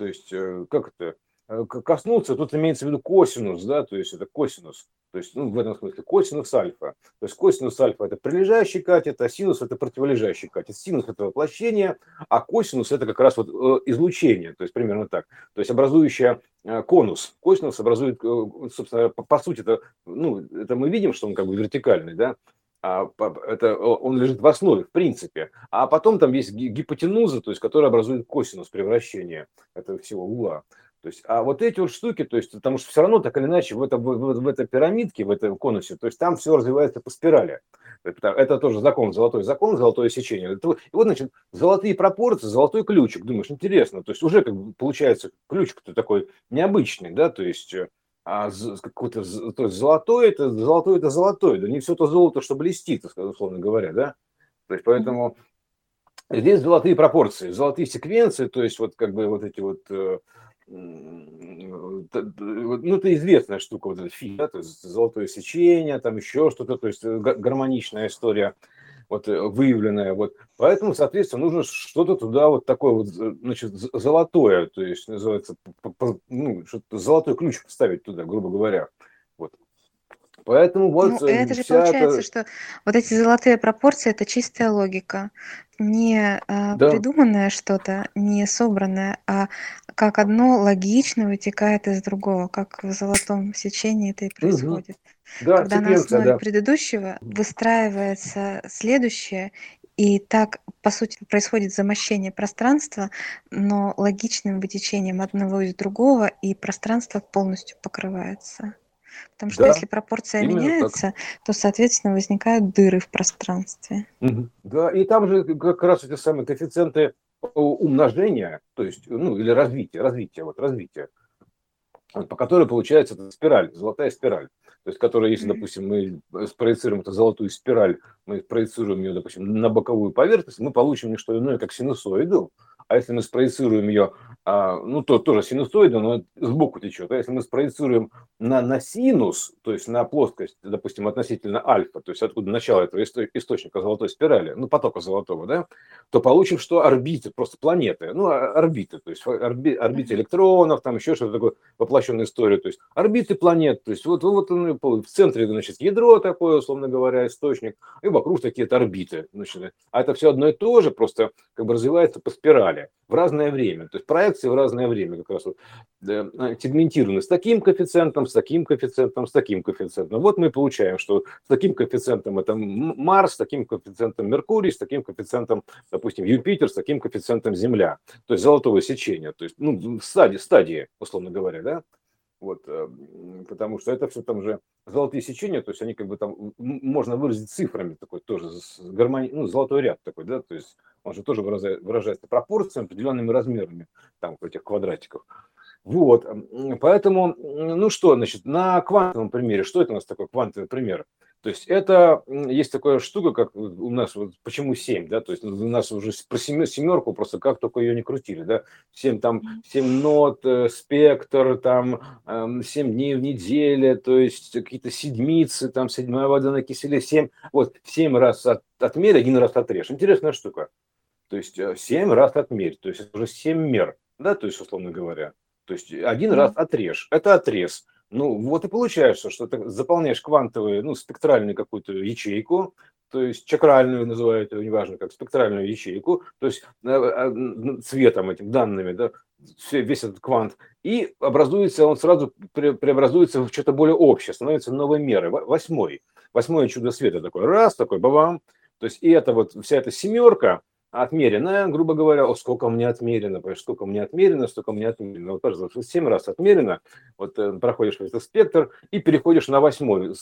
То есть, э, как это, э, коснуться, тут имеется в виду косинус, да, то есть это косинус, то есть, ну, в этом смысле косинус альфа. То есть косинус альфа – это прилежащий катет, а синус – это противолежащий катет. Синус – это воплощение, а косинус – это как раз вот э, излучение, то есть примерно так. То есть образующая конус. Косинус образует, собственно, по, сути, это, ну, это мы видим, что он как бы вертикальный, да, это, он лежит в основе, в принципе. А потом там есть гипотенуза, то есть, которая образует косинус превращения этого всего угла. То есть, а вот эти вот штуки, то есть, потому что все равно так или иначе в, это, в, в, в этой пирамидке, в этой конусе, то есть там все развивается по спирали. Это, это тоже закон, золотой закон, золотое сечение. Это, и вот, значит, золотые пропорции, золотой ключик. Думаешь, интересно. То есть уже как бы получается ключик-то такой необычный, да, то есть э, а какой-то, то есть золотой это золотой это золотой, да не все то золото, что блестит, условно говоря, да. То есть поэтому здесь золотые пропорции, золотые секвенции, то есть вот как бы вот эти вот э, ну, это известная штука, вот этот фильм, да, то есть золотое сечение, там еще что-то, то есть гармоничная история, вот э, выявленная, вот. Поэтому, соответственно, нужно что-то туда вот такое вот, значит, золотое, то есть называется, ну, золотой ключ поставить туда, грубо говоря. Поэтому вот... Ну, э, это же получается, это... что вот эти золотые пропорции – это чистая логика. Не э, да. придуманное что-то, не собранное, а как одно логично вытекает из другого, как в золотом сечении это и происходит. Угу. Да, Когда на основе да. предыдущего выстраивается следующее, и так, по сути, происходит замощение пространства, но логичным вытечением одного из другого, и пространство полностью покрывается. Потому что да, если пропорция меняется, так. то, соответственно, возникают дыры в пространстве. Да, и там же как раз эти самые коэффициенты умножения, то есть, ну, или развития, развития, вот развития, по которой получается эта спираль, золотая спираль. То есть, которая, если, допустим, мы спроецируем эту золотую спираль, мы проецируем ее, допустим, на боковую поверхность, мы получим не что иное, как синусоиду. А если мы спроецируем ее ну, то тоже синусоида, но сбоку течет. А если мы спроецируем на, на синус, то есть на плоскость, допустим, относительно альфа, то есть откуда начало этого источника золотой спирали, ну, потока золотого, да, то получим, что орбиты, просто планеты, ну, а, орбиты, то есть орби, орбиты электронов, там еще что-то такое, воплощенная история, то есть орбиты планет, то есть вот, вот он, в центре, значит, ядро такое, условно говоря, источник, и вокруг такие-то орбиты, значит, а это все одно и то же, просто как бы развивается по спирали в разное время, то есть проект проекции в разное время как раз вот, э, сегментированы с таким коэффициентом, с таким коэффициентом, с таким коэффициентом. Вот мы получаем, что с таким коэффициентом это Марс, с таким коэффициентом Меркурий, с таким коэффициентом, допустим, Юпитер, с таким коэффициентом Земля. То есть золотого сечения, то есть ну, стадии, стадии, условно говоря, да? Вот, э, потому что это все там же золотые сечения, то есть они как бы там можно выразить цифрами такой тоже гармони, ну золотой ряд такой, да, то есть он же тоже выражает, выражается пропорциями, определенными размерами там этих квадратиков. Вот, поэтому, ну что, значит, на квантовом примере, что это у нас такой квантовый пример? То есть это есть такая штука, как у нас, вот, почему 7, да, то есть у нас уже про семерку просто как только ее не крутили, да, 7 там, 7 нот, э, спектр, там, 7 дней в неделе, то есть какие-то седмицы, там, седьмая вода на киселе, 7, вот, 7 раз от, отмерь, один раз отрежь. Интересная штука. То есть 7 э, раз отмерь, то есть это уже 7 мер, да, то есть, условно говоря. То есть один раз отрежь, это отрез. Ну, вот и получается, что ты заполняешь квантовую, ну, спектральную какую-то ячейку, то есть чакральную называют неважно как, спектральную ячейку, то есть э, э, цветом этим, данными, да, весь этот квант, и образуется, он сразу преобразуется в что-то более общее, становится новой мерой, восьмой, восьмое чудо света такой, раз, такой, бабам, то есть и это вот, вся эта семерка, отмерено, грубо говоря, о, сколько мне отмерено, сколько мне отмерено, столько мне отмерено. Вот, пожалуйста, 7 раз отмерено, вот э, проходишь этот спектр и переходишь на восьмой,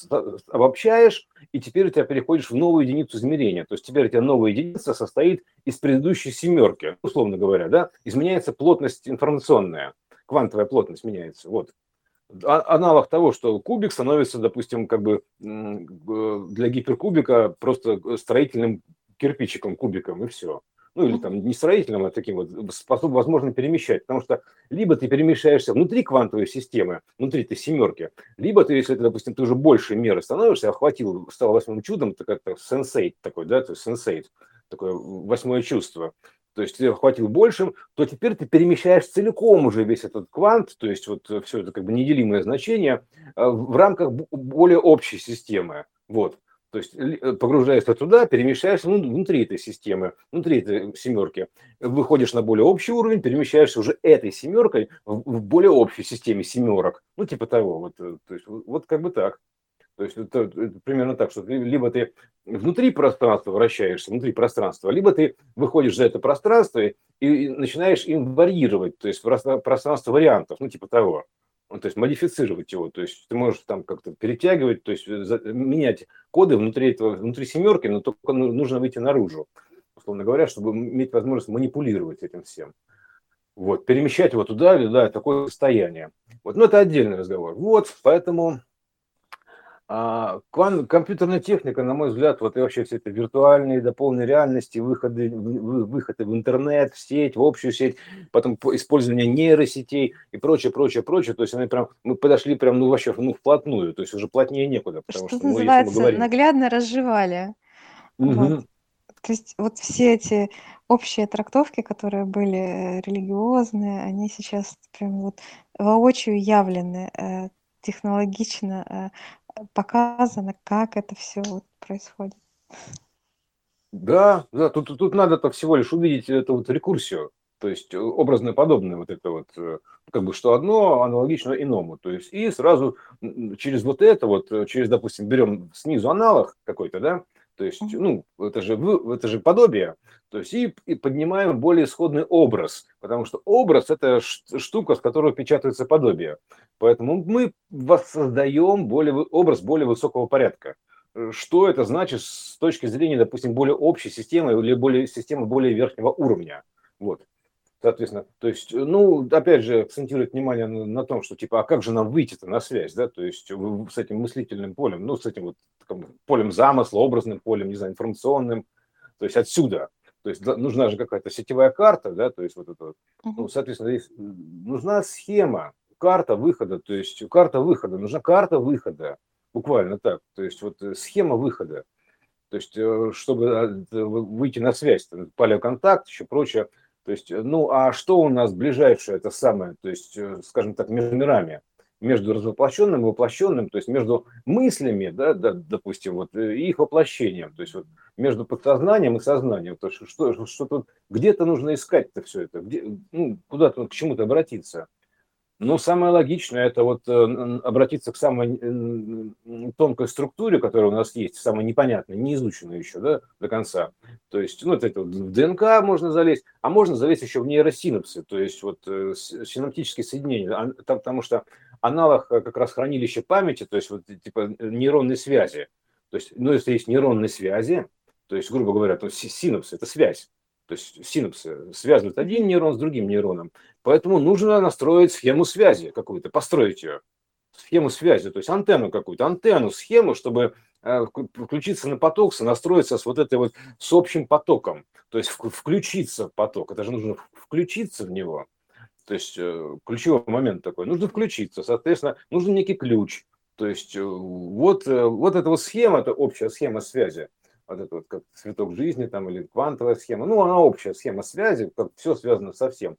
обобщаешь, и теперь у тебя переходишь в новую единицу измерения. То есть теперь у тебя новая единица состоит из предыдущей семерки, условно говоря, да, изменяется плотность информационная, квантовая плотность меняется, вот. А, аналог того, что кубик становится, допустим, как бы для гиперкубика просто строительным кирпичиком, кубиком, и все. Ну, или там не строительным, а таким вот, способ, возможно, перемещать. Потому что либо ты перемещаешься внутри квантовой системы, внутри этой семерки, либо ты, если, ты, допустим, ты уже больше меры становишься, охватил, стал восьмым чудом, это как-то сенсейт такой, да, то есть сенсейт, такое восьмое чувство, то есть ты охватил большим, то теперь ты перемещаешь целиком уже весь этот квант, то есть вот все это как бы неделимое значение э, в рамках более общей системы. Вот. То есть э, погружаешься туда, перемещаешься ну, внутри этой системы, внутри этой семерки. Выходишь на более общий уровень, перемещаешься уже этой семеркой в, более общей системе семерок. Ну, типа того. Вот, э, то есть, вот как бы так. То есть это, это примерно так, что ты, либо ты внутри пространства вращаешься, внутри пространства, либо ты выходишь за это пространство и, и начинаешь им варьировать, то есть пространство вариантов, ну типа того. Ну, то есть модифицировать его, то есть ты можешь там как-то перетягивать, то есть менять коды внутри этого, внутри семерки, но только ну, нужно выйти наружу, условно говоря, чтобы иметь возможность манипулировать этим всем. Вот, перемещать его туда или да, такое состояние. Вот, но это отдельный разговор. Вот, поэтому а, компьютерная техника, на мой взгляд, вот и вообще все это виртуальные дополненные реальности, выходы, выходы в интернет, в сеть, в общую сеть, потом использование нейросетей и прочее, прочее, прочее. То есть они прям, мы подошли прям, ну, вообще, ну, вплотную, то есть уже плотнее некуда. Потому что, что называется, мы, говорим... наглядно разжевали. Угу. Вот. То есть вот все эти общие трактовки, которые были религиозные, они сейчас прям вот воочию явлены э, технологично э, показано, как это все вот происходит. Да, да, тут, тут надо-то всего лишь увидеть эту вот рекурсию, то есть э, образно подобное вот это вот, э, как бы что одно аналогично иному, то есть и сразу через вот это вот, э, через, допустим, берем снизу аналог какой-то, да, то есть, ну, это же, это же подобие, то есть и, и поднимаем более исходный образ, потому что образ – это штука, с которой печатается подобие. Поэтому мы воссоздаем более, образ более высокого порядка. Э, что это значит с точки зрения, допустим, более общей системы или более, системы более верхнего уровня? Вот. Соответственно, то есть, ну, опять же, акцентировать внимание на, на том, что, типа, а как же нам выйти-то на связь, да, то есть с этим мыслительным полем, ну, с этим вот полем замысла, образным полем, не знаю, информационным, то есть отсюда, то есть нужна же какая-то сетевая карта, да, то есть вот это, ну, соответственно, здесь нужна схема, карта выхода, то есть карта выхода, нужна карта выхода, буквально так, то есть вот э, схема выхода, то есть э, чтобы э, выйти на связь, палеоконтакт, еще прочее, то есть, ну, а что у нас ближайшее, это самое, то есть, скажем так, между мирами, между развоплощенным и воплощенным, то есть между мыслями, да, да, допустим, вот, и их воплощением, то есть вот между подсознанием и сознанием, то есть что, что тут где-то нужно искать-то все это, где, ну, куда-то к чему-то обратиться. Ну, самое логичное это вот э, обратиться к самой тонкой структуре, которая у нас есть, самой непонятной, не изученной еще да, до конца. То есть, ну, это вот в ДНК можно залезть, а можно залезть еще в нейросинапсы, то есть вот э, синаптические соединения, а, потому что аналог э, как раз хранилища памяти, то есть вот типа нейронной связи. То есть, ну, если есть нейронные связи, то есть, грубо говоря, то синапсы – это связь. То есть синапсы связывают один нейрон с другим нейроном. Поэтому нужно настроить схему связи какую-то, построить ее. Схему связи, то есть антенну какую-то, антенну, схему, чтобы э, включиться на поток, сонастроиться с вот этой вот, с общим потоком. То есть включиться в поток. Это же нужно включиться в него. То есть э, ключевой момент такой. Нужно включиться, соответственно, нужен некий ключ. То есть э, вот, вот эта вот схема, это общая схема связи вот это вот как цветок жизни там или квантовая схема, ну, она общая схема связи, как все связано со всем.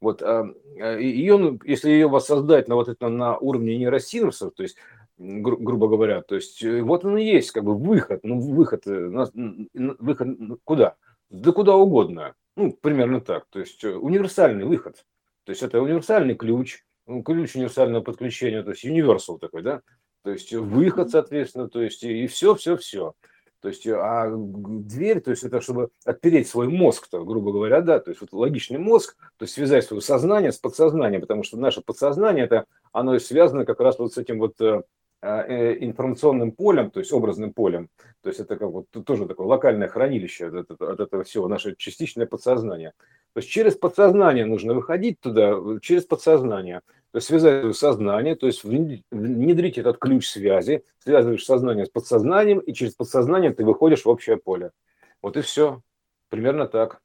Вот, а, а, ее, ну, если ее воссоздать на вот это на уровне нейросинусов, то есть, гру, грубо говоря, то есть, э, вот он и есть как бы выход, ну, выход, э, выход куда? Да куда угодно, ну, примерно так, то есть, э, универсальный выход, то есть, это универсальный ключ, ключ универсального подключения, то есть, универсал такой, да, то есть, выход, соответственно, то есть, и все, все, все. То есть, а дверь, то есть это чтобы отпереть свой мозг, -то, грубо говоря, да, то есть вот логичный мозг, то есть связать свое сознание с подсознанием, потому что наше подсознание, это, оно и связано как раз вот с этим вот э, э, информационным полем, то есть образным полем, то есть это как вот тоже такое локальное хранилище от этого, от этого всего, наше частичное подсознание. То есть через подсознание нужно выходить туда, через подсознание – то есть связать сознание, то есть внедрить этот ключ связи, связываешь сознание с подсознанием, и через подсознание ты выходишь в общее поле. Вот и все. Примерно так.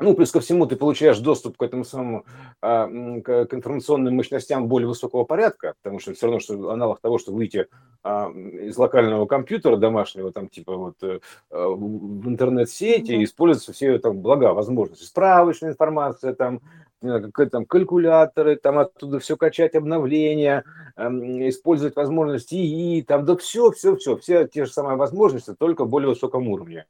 Ну, плюс ко всему, ты получаешь доступ к этому самому, а, к, информационным мощностям более высокого порядка, потому что все равно, что аналог того, что выйти а, из локального компьютера домашнего, там, типа, вот, а, в интернет-сети, mm-hmm. используются все там блага, возможности, справочная информация, там, там, калькуляторы, там оттуда все качать, обновления, использовать возможности и там, да все, все, все, все те же самые возможности, только в более высоком уровне.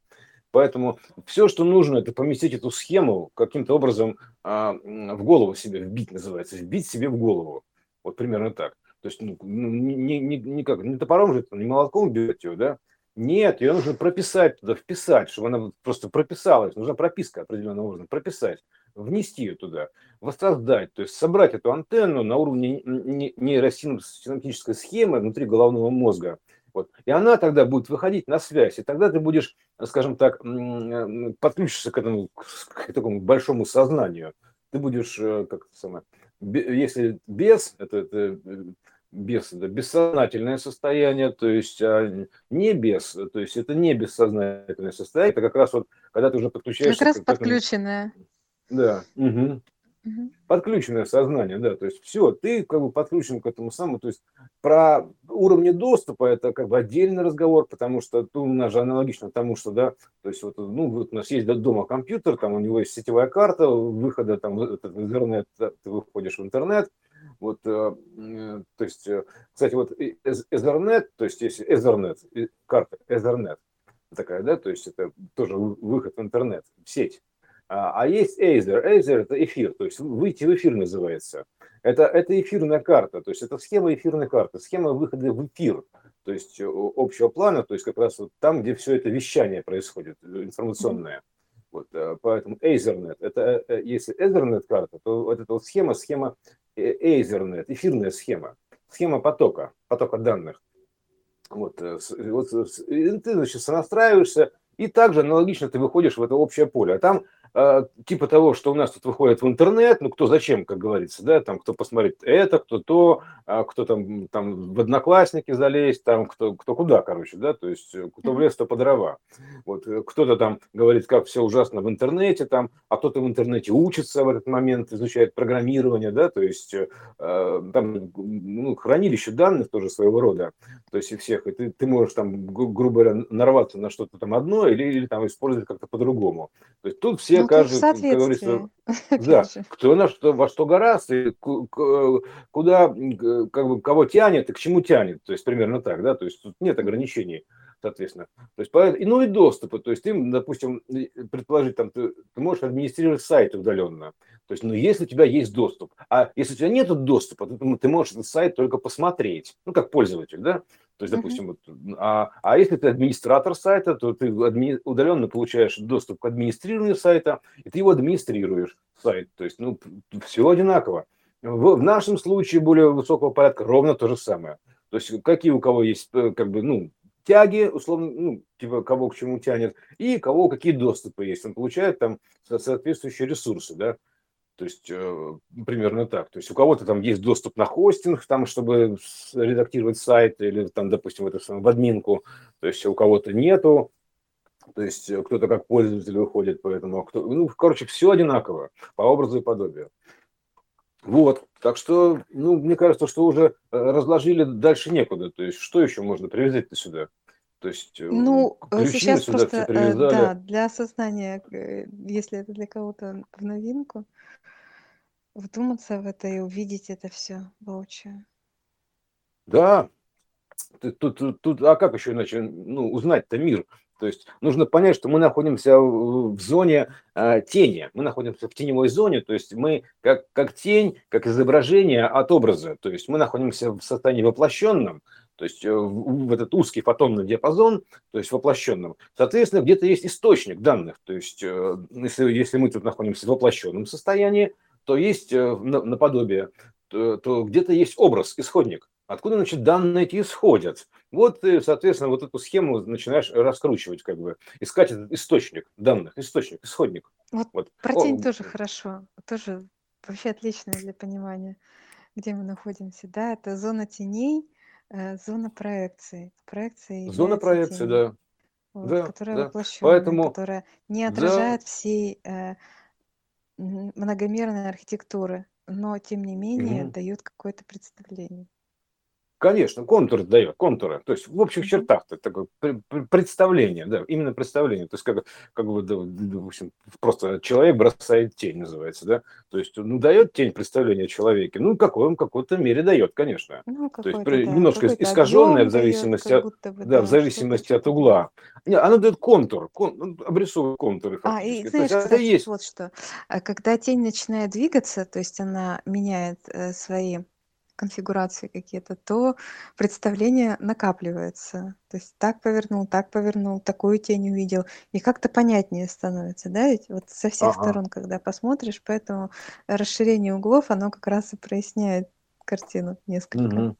Поэтому все, что нужно, это поместить эту схему каким-то образом а, в голову себе, вбить называется, вбить себе в голову. Вот примерно так. То есть, ну, не, не, не, не, как, не топором же, не молотком бьете его, да? Нет, ее нужно прописать туда, вписать, чтобы она просто прописалась. Нужна прописка определенного образом, прописать, внести ее туда, воссоздать, то есть собрать эту антенну на уровне нейросинаптической схемы внутри головного мозга. Вот. И она тогда будет выходить на связь, и тогда ты будешь, скажем так, подключишься к этому, к такому большому сознанию. Ты будешь, э, как это самое, если без, это, это э, без, это бессознательное состояние, то есть а не без, то есть это не бессознательное состояние, это как раз вот, когда ты уже подключаешься... Как раз подключенное. Да. Угу. Подключенное сознание, да, то есть все, ты как бы подключен к этому самому, то есть про уровни доступа это как бы отдельный разговор, потому что тут у нас же аналогично тому, что, да, то есть вот, ну, вот у нас есть дома компьютер, там у него есть сетевая карта выхода, там, в интернет, ты выходишь в интернет, вот, э, э, то есть, э, кстати, вот Ethernet, то есть есть Ethernet, карта Ethernet такая, да, то есть это тоже выход в интернет, в сеть. А, а есть Aether. Aether – это эфир, то есть выйти в эфир называется. Это, это эфирная карта, то есть это схема эфирной карты, схема выхода в эфир, то есть общего плана, то есть как раз вот там, где все это вещание происходит, информационное. Вот, поэтому Ethernet, это если Ethernet карта, то вот эта вот схема, схема Ethernet, эфирная схема, схема потока, потока данных. Вот, э, вот ты, значит, сонастраиваешься, и также аналогично ты выходишь в это общее поле. А там типа того, что у нас тут выходит в интернет, ну кто зачем, как говорится, да, там кто посмотрит это, кто то, а, кто там, там в одноклассники залезть, там кто, кто куда, короче, да, то есть э, кто в лес, то по дрова. Вот э, кто-то там говорит, как все ужасно в интернете, там, а кто-то в интернете учится в этот момент, изучает программирование, да, то есть э, там ну, хранилище данных тоже своего рода, то есть и всех, и ты, ты можешь там, грубо говоря, нарваться на что-то там одно или, или там использовать как-то по-другому. То есть тут все ну, каждый, как говорится, да, кто на что, во что гораздо, и куда, как бы, кого тянет и к чему тянет, то есть примерно так, да, то есть тут нет ограничений, соответственно. То есть, и, ну и доступа, то есть ты, допустим, предположить, там, ты, ты можешь администрировать сайт удаленно, то есть, ну, если у тебя есть доступ, а если у тебя нет доступа, то ты можешь этот сайт только посмотреть, ну, как пользователь, да, то есть, допустим, вот, а, а если ты администратор сайта, то ты адми, удаленно получаешь доступ к администрированию сайта, и ты его администрируешь, сайт. То есть, ну, все одинаково. В, в нашем случае более высокого порядка ровно то же самое. То есть, какие у кого есть, э, как бы, ну, тяги, условно, ну, типа, кого к чему тянет, и кого какие доступы есть. Он получает там соответствующие ресурсы, да. То есть э, примерно так. То есть у кого-то там есть доступ на хостинг, там, чтобы редактировать сайт или там, допустим, в, это, в админку. То есть у кого-то нету. То есть э, кто-то как пользователь выходит, поэтому, кто, ну, короче, все одинаково по образу и подобию. Вот, так что, ну, мне кажется, что уже э, разложили дальше некуда. То есть, что еще можно привязать-то сюда? То есть, ну, сейчас сюда просто, да, для осознания, если это для кого-то в новинку, вдуматься в это и увидеть это все воочию. Да, тут, тут, тут, а как еще иначе ну, узнать-то мир? То есть нужно понять, что мы находимся в зоне э, тени, мы находимся в теневой зоне, то есть мы как, как тень, как изображение от образа, то есть мы находимся в состоянии воплощенном, то есть э, в, в этот узкий фотонный диапазон, то есть воплощенном. Соответственно, где-то есть источник данных, то есть э, если, если мы тут находимся в воплощенном состоянии, то есть э, наподобие, то, то где-то есть образ, исходник. Откуда, значит, данные эти исходят? Вот ты, соответственно, вот эту схему начинаешь раскручивать, как бы, искать этот источник данных, источник, исходник. Вот, вот. про тень О, тоже хорошо, тоже вообще отлично для понимания, где мы находимся. Да, это зона теней, э, зона проекции. Проекция зона проекции, тень, да. Вот, да, которая да. воплощенная, Поэтому, которая не отражает да. всей э, многомерной архитектуры, но тем не менее угу. дает какое-то представление. Конечно, контур дает, контуры. То есть в общих чертах это такое представление, да, именно представление. То есть как, как бы, да, в общем, просто человек бросает тень, называется, да. То есть, ну, дает тень представления о человеке. Ну, какой он в какой-то мере дает, конечно. Ну, То есть да, немножко искаженное в зависимости, от, бы, да, да, в зависимости от угла. Не, она дает контур, кон, ну, обрисовывает контуры. А, и знаешь, есть, кстати, есть. вот что. А когда тень начинает двигаться, то есть она меняет э, свои конфигурации какие-то, то представление накапливается. То есть так повернул, так повернул, такую тень увидел. И как-то понятнее становится, да, ведь вот со всех ага. сторон, когда посмотришь, поэтому расширение углов, оно как раз и проясняет картину несколько. Угу.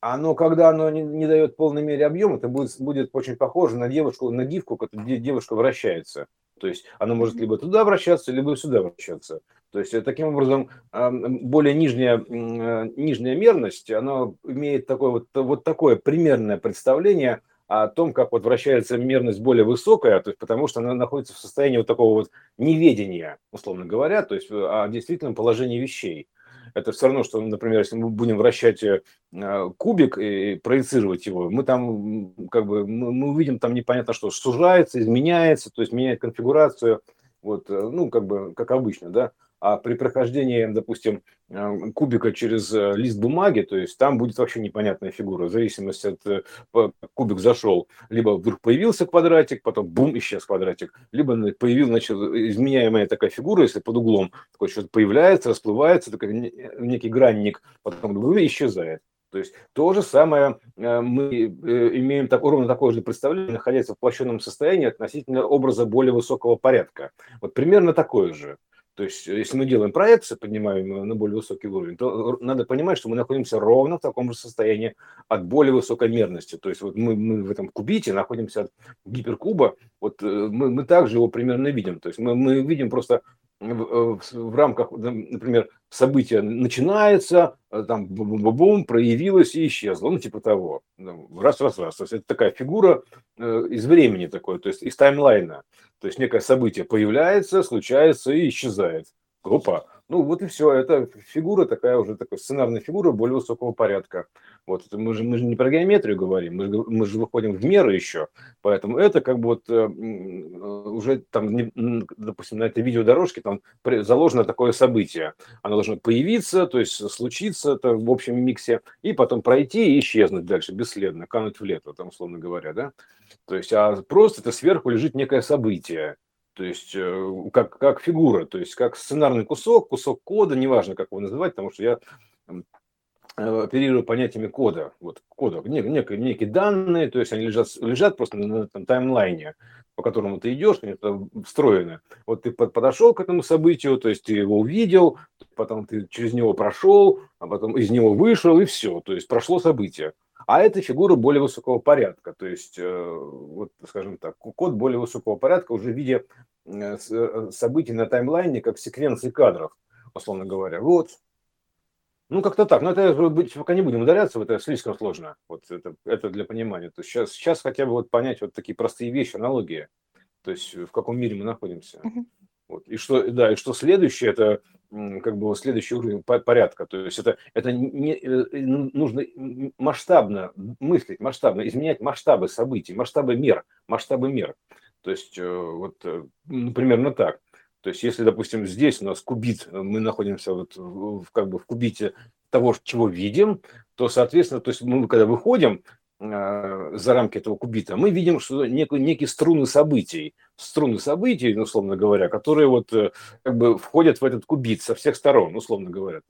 Оно, когда оно не, не дает полной мере объема, это будет, будет очень похоже на девушку, на гифку, где девушка вращается. То есть оно может либо туда вращаться, либо сюда вращаться. То есть э, таким образом более нижняя, э, нижняя мерность, она имеет такое вот, вот такое примерное представление о том, как вот вращается мерность более высокая, то есть потому что она находится в состоянии вот такого вот неведения, условно говоря, то есть о действительном положении вещей. Это все равно, что, например, если мы будем вращать э, кубик и проецировать его, мы там как бы мы, мы увидим там непонятно что, сужается, изменяется, то есть меняет конфигурацию, вот, ну, как бы, как обычно, да а при прохождении, допустим, э, кубика через э, лист бумаги, то есть там будет вообще непонятная фигура, в зависимости от э, кубик зашел, либо вдруг появился квадратик, потом бум, исчез квадратик, либо появилась, значит, изменяемая такая фигура, если под углом такое что-то появляется, расплывается, такой некий гранник, потом исчезает. То есть то же самое мы имеем так, ровно такое же представление, находясь в воплощенном состоянии относительно образа более высокого порядка. Вот примерно такое же. То есть, если мы делаем проекции, поднимаем на более высокий уровень, то надо понимать, что мы находимся ровно в таком же состоянии от более высокой мерности. То есть, вот мы, мы в этом кубите находимся от гиперкуба, вот э, мы, мы также его примерно видим. То есть, мы, мы видим просто в, в рамках, например, события начинается, э, там бум-бум, проявилось и исчезло, ну типа того, раз-раз-раз. То есть это такая фигура э, из времени такой, то есть из таймлайна. То есть некое событие появляется, случается и исчезает. Опа, ну вот и все, это фигура такая уже, такая сценарная фигура более высокого порядка. Вот мы же, мы же не про геометрию говорим, мы, мы же выходим в меры еще, поэтому это как бы вот э, уже там, не, допустим, на этой видеодорожке там заложено такое событие. Оно должно появиться, то есть случиться это в общем миксе, и потом пройти и исчезнуть дальше бесследно, кануть в лето, там, условно говоря, да. То есть, а просто это сверху лежит некое событие то есть э, как, как фигура, то есть как сценарный кусок, кусок кода, неважно, как его называть, потому что я оперирую понятиями кода, вот кода, нек, нек, некие данные, то есть они лежат, лежат просто на этом таймлайне, по которому ты идешь, они это встроены. Вот ты подошел к этому событию, то есть ты его увидел, потом ты через него прошел, а потом из него вышел и все, то есть прошло событие. А это фигура более высокого порядка, то есть, э, вот, скажем так, код более высокого порядка уже в виде э, э, событий на таймлайне, как секвенции кадров, условно говоря. Вот. Ну, как-то так. Но это пока не будем ударяться, это слишком сложно. Вот это, это для понимания. То есть сейчас, сейчас хотя бы вот понять вот такие простые вещи, аналогии. То есть в каком мире мы находимся. Вот. И что, да, и что следующее, это как бы следующий уровень порядка. То есть это, это не, э, ну, нужно масштабно мыслить, масштабно изменять масштабы событий, масштабы мер, масштабы мер. То есть э, вот э, примерно так. То есть если, допустим, здесь у нас кубит, мы находимся вот в, как бы в кубите того, чего видим, то, соответственно, то есть мы когда выходим, Э, за рамки этого кубита, мы видим, что некие, некие струны событий, струны событий, ну, условно говоря, которые вот э, как бы входят в этот кубит со всех сторон, условно говоря,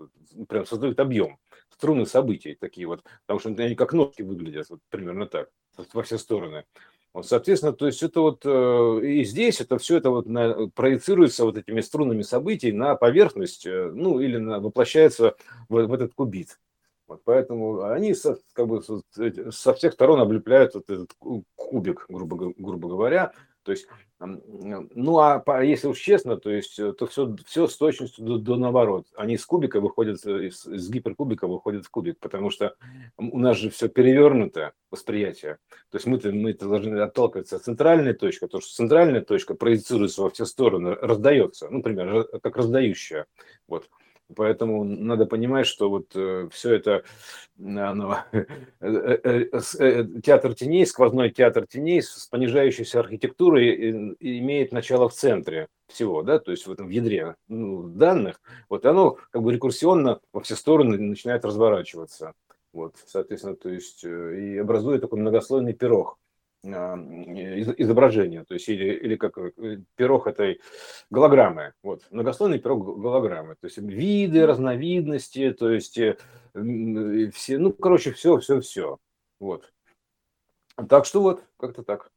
прям создают объем. Струны событий такие вот, потому что они как ножки выглядят, вот примерно так, во все стороны. Вот, соответственно, то есть это вот э, и здесь это все это вот на, проецируется вот этими струнами событий на поверхность, ну или на, воплощается в, в этот кубит. Вот поэтому они со, как бы, со всех сторон облепляют вот этот кубик, грубо, грубо говоря. То есть, ну а если уж честно, то есть, э, то все, все с точностью до, до наоборот. Они с кубика выходят, э, из, из гиперкубика выходят в кубик, потому что у нас же все перевернуто восприятие. То есть мы-то, мы должны отталкиваться от центральной точки, потому что центральная точка проецируется во все стороны, раздается, ну, например, как раздающая. Вот. Поэтому надо понимать, что вот э, все это оно, э, э, э, театр теней, сквозной театр теней с понижающейся архитектурой имеет начало в центре всего, да, то есть в этом ядре ну, данных, вот оно как бы рекурсионно во все стороны начинает разворачиваться. Вот, соответственно, то есть и образует такой многослойный пирог. А, изображения, то есть или, или как э, пирог этой голограммы, вот, многослойный пирог голограммы, то есть виды, разновидности, то есть э, все, ну, короче, все, все, все, вот. Так что вот, как-то так.